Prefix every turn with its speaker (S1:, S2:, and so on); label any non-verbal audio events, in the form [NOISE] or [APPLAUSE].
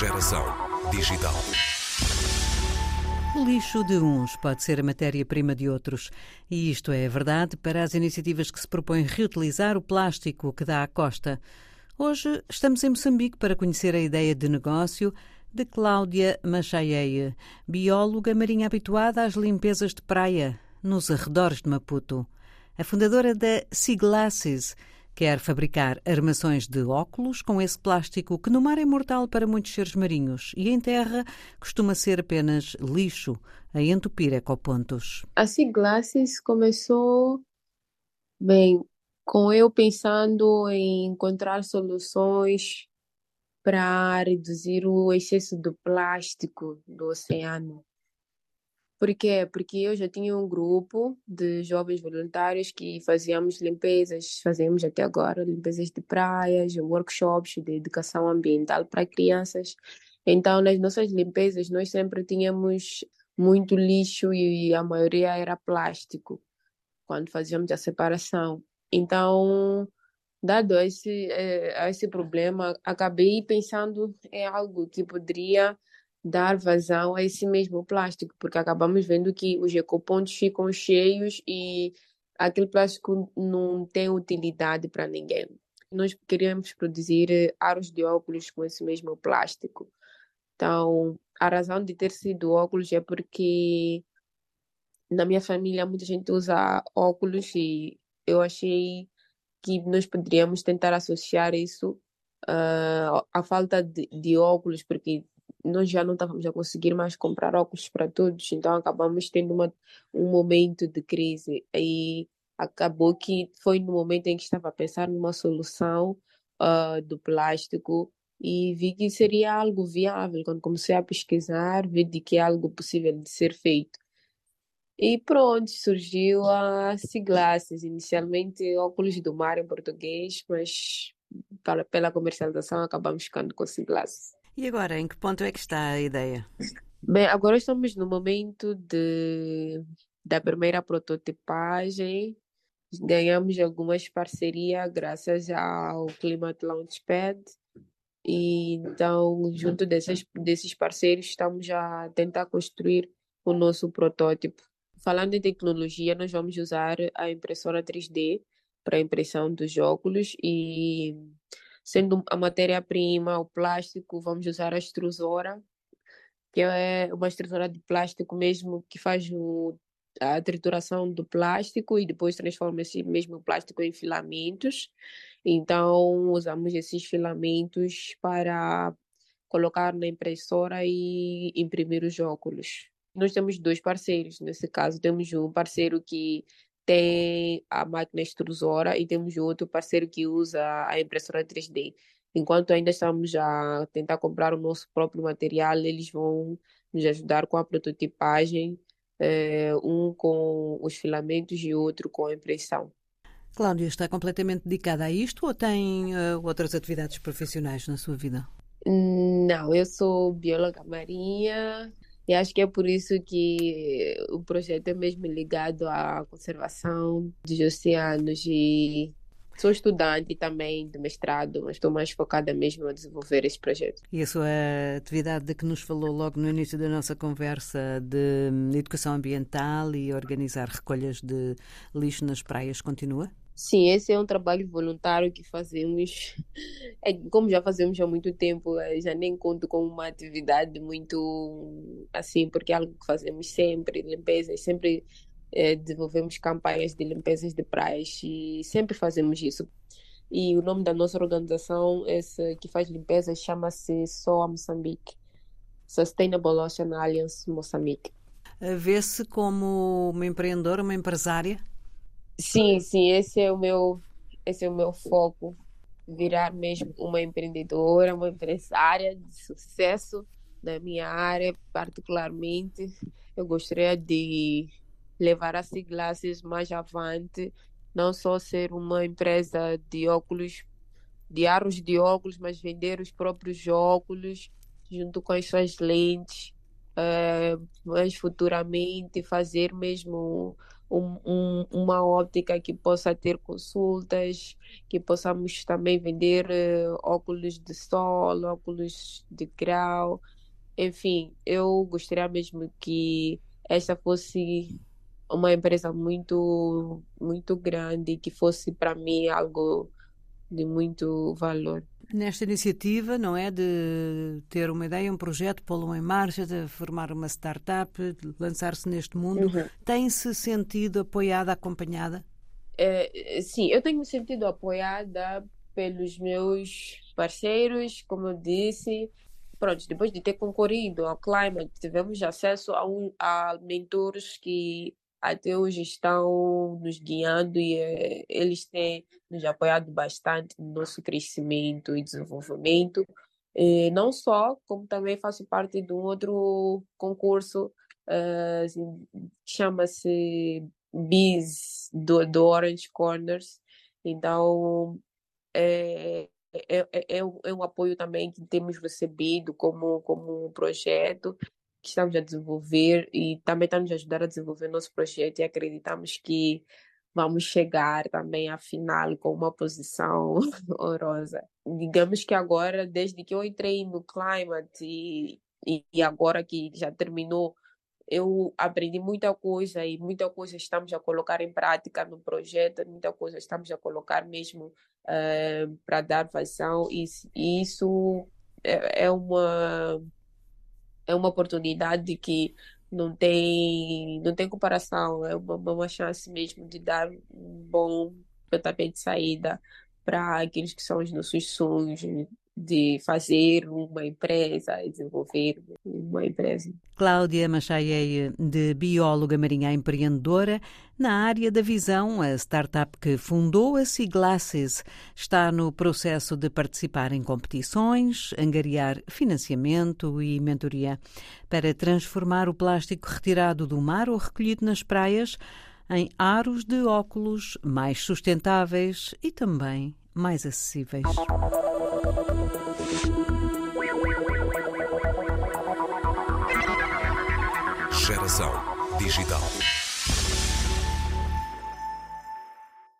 S1: Geração digital.
S2: O lixo de uns pode ser a matéria-prima de outros. E isto é verdade para as iniciativas que se propõem reutilizar o plástico que dá à costa. Hoje estamos em Moçambique para conhecer a ideia de negócio de Cláudia Machaieie, bióloga marinha habituada às limpezas de praia nos arredores de Maputo. A fundadora da Sea Glasses, Quer fabricar armações de óculos com esse plástico que no mar é mortal para muitos seres marinhos e em terra costuma ser apenas lixo a entupir ecopontos.
S3: A Sea Glasses começou, bem, com eu pensando em encontrar soluções para reduzir o excesso de plástico do oceano. Por quê? Porque eu já tinha um grupo de jovens voluntários que fazíamos limpezas, fazemos até agora limpezas de praias, workshops de educação ambiental para crianças. Então, nas nossas limpezas, nós sempre tínhamos muito lixo e a maioria era plástico, quando fazíamos a separação. Então, dado esse, eh, esse problema, acabei pensando em algo que poderia dar vazão a esse mesmo plástico, porque acabamos vendo que os ecopontos ficam cheios e aquele plástico não tem utilidade para ninguém. Nós queríamos produzir eh, aros de óculos com esse mesmo plástico. Então, a razão de ter sido óculos é porque na minha família muita gente usa óculos e eu achei que nós poderíamos tentar associar isso uh, à falta de, de óculos, porque nós já não estávamos a conseguir mais comprar óculos para todos, então acabamos tendo uma, um momento de crise. E acabou que foi no momento em que estava a pensar numa solução uh, do plástico e vi que seria algo viável. Quando comecei a pesquisar, vi de que é algo possível de ser feito. E pronto, surgiu a Siglasses, inicialmente óculos do mar em português, mas pela comercialização acabamos ficando com Siglasses.
S2: E agora, em que ponto é que está a ideia?
S3: Bem, agora estamos no momento de, da primeira prototipagem. Ganhamos algumas parcerias graças ao Climate Launchpad. E então, junto desses, desses parceiros, estamos a tentar construir o nosso protótipo. Falando em tecnologia, nós vamos usar a impressora 3D para a impressão dos óculos e sendo a matéria-prima, o plástico, vamos usar a extrusora, que é uma extrusora de plástico mesmo que faz o, a trituração do plástico e depois transforma esse mesmo plástico em filamentos. Então, usamos esses filamentos para colocar na impressora e imprimir os óculos. Nós temos dois parceiros, nesse caso, temos um parceiro que tem a máquina extrusora e temos outro parceiro que usa a impressora 3D. Enquanto ainda estamos a tentar comprar o nosso próprio material, eles vão nos ajudar com a prototipagem, eh, um com os filamentos e outro com a impressão.
S2: Cláudia está completamente dedicada a isto ou tem uh, outras atividades profissionais na sua vida?
S3: Não, eu sou bióloga marinha, e acho que é por isso que o projeto é mesmo ligado à conservação dos oceanos e sou estudante também do mestrado, mas estou mais focada mesmo a desenvolver esse projeto.
S2: E a sua atividade de que nos falou logo no início da nossa conversa de educação ambiental e organizar recolhas de lixo nas praias continua?
S3: Sim, esse é um trabalho voluntário que fazemos, [LAUGHS] é, como já fazemos há muito tempo, é, já nem conto com uma atividade muito assim, porque é algo que fazemos sempre, limpeza, sempre é, desenvolvemos campanhas de limpezas de praias e sempre fazemos isso. E o nome da nossa organização, esse que faz limpeza, chama-se SOA Moçambique, Sustainable Ocean Alliance Moçambique.
S2: Vê-se como uma empreendedora, uma empresária?
S3: Sim, sim, esse é o meu, esse é o meu foco, virar mesmo uma empreendedora, uma empresária de sucesso na minha área, particularmente. Eu gostaria de levar a Siglaces mais avante, não só ser uma empresa de óculos, de aros de óculos, mas vender os próprios óculos junto com as suas lentes, uh, mas futuramente fazer mesmo um, um, uma óptica que possa ter consultas, que possamos também vender uh, óculos de sol, óculos de grau. Enfim, eu gostaria mesmo que esta fosse uma empresa muito, muito grande, que fosse para mim algo de muito valor.
S2: Nesta iniciativa, não é, de ter uma ideia, um projeto, pô-lo em marcha, de formar uma startup, lançar-se neste mundo, uhum. tem-se sentido apoiada, acompanhada?
S3: É, sim, eu tenho me sentido apoiada pelos meus parceiros, como eu disse. Pronto, depois de ter concorrido ao Climate, tivemos acesso a, um, a mentores que até hoje estão nos guiando e eh, eles têm nos apoiado bastante no nosso crescimento e desenvolvimento. E não só, como também faço parte de um outro concurso uh, assim, que chama-se BIS do, do Orange Corners. Então, é, é, é, é, um, é um apoio também que temos recebido como, como um projeto que estamos a desenvolver e também está nos ajudar a desenvolver nosso projeto e acreditamos que vamos chegar também à final com uma posição [LAUGHS] honrosa. Digamos que agora, desde que eu entrei no Climate e, e, agora que já terminou, eu aprendi muita coisa e muita coisa estamos a colocar em prática no projeto, muita coisa estamos a colocar mesmo uh, para dar vazão e, e isso é, é uma é uma oportunidade que não tem, não tem comparação, é uma, uma chance mesmo de dar um bom pontapé de saída para aqueles que são os nossos sonhos, de fazer uma empresa, desenvolver uma empresa.
S2: Cláudia Machaie, de bióloga marinha empreendedora, na área da visão, a startup que fundou a Siglasses está no processo de participar em competições, angariar financiamento e mentoria para transformar o plástico retirado do mar ou recolhido nas praias em aros de óculos mais sustentáveis e também mais acessíveis.
S1: Digital.